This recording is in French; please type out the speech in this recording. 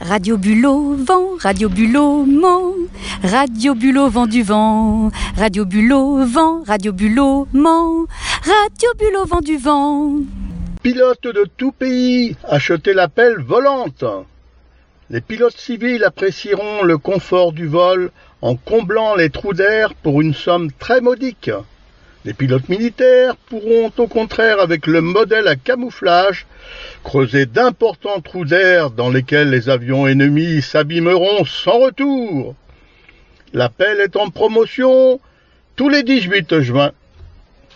Radio Bulot, vent, Radio Bulot, ment. Radio Bulot, vent du vent. Radio Bulot, vent, Radio Bulot, ment. Radio Bulot, vent du vent. Pilotes de tout pays, achetez l'appel volante. Les pilotes civils apprécieront le confort du vol en comblant les trous d'air pour une somme très modique. Les pilotes militaires pourront au contraire, avec le modèle à camouflage, creuser d'importants trous d'air dans lesquels les avions ennemis s'abîmeront sans retour. L'appel est en promotion tous les 18 juin.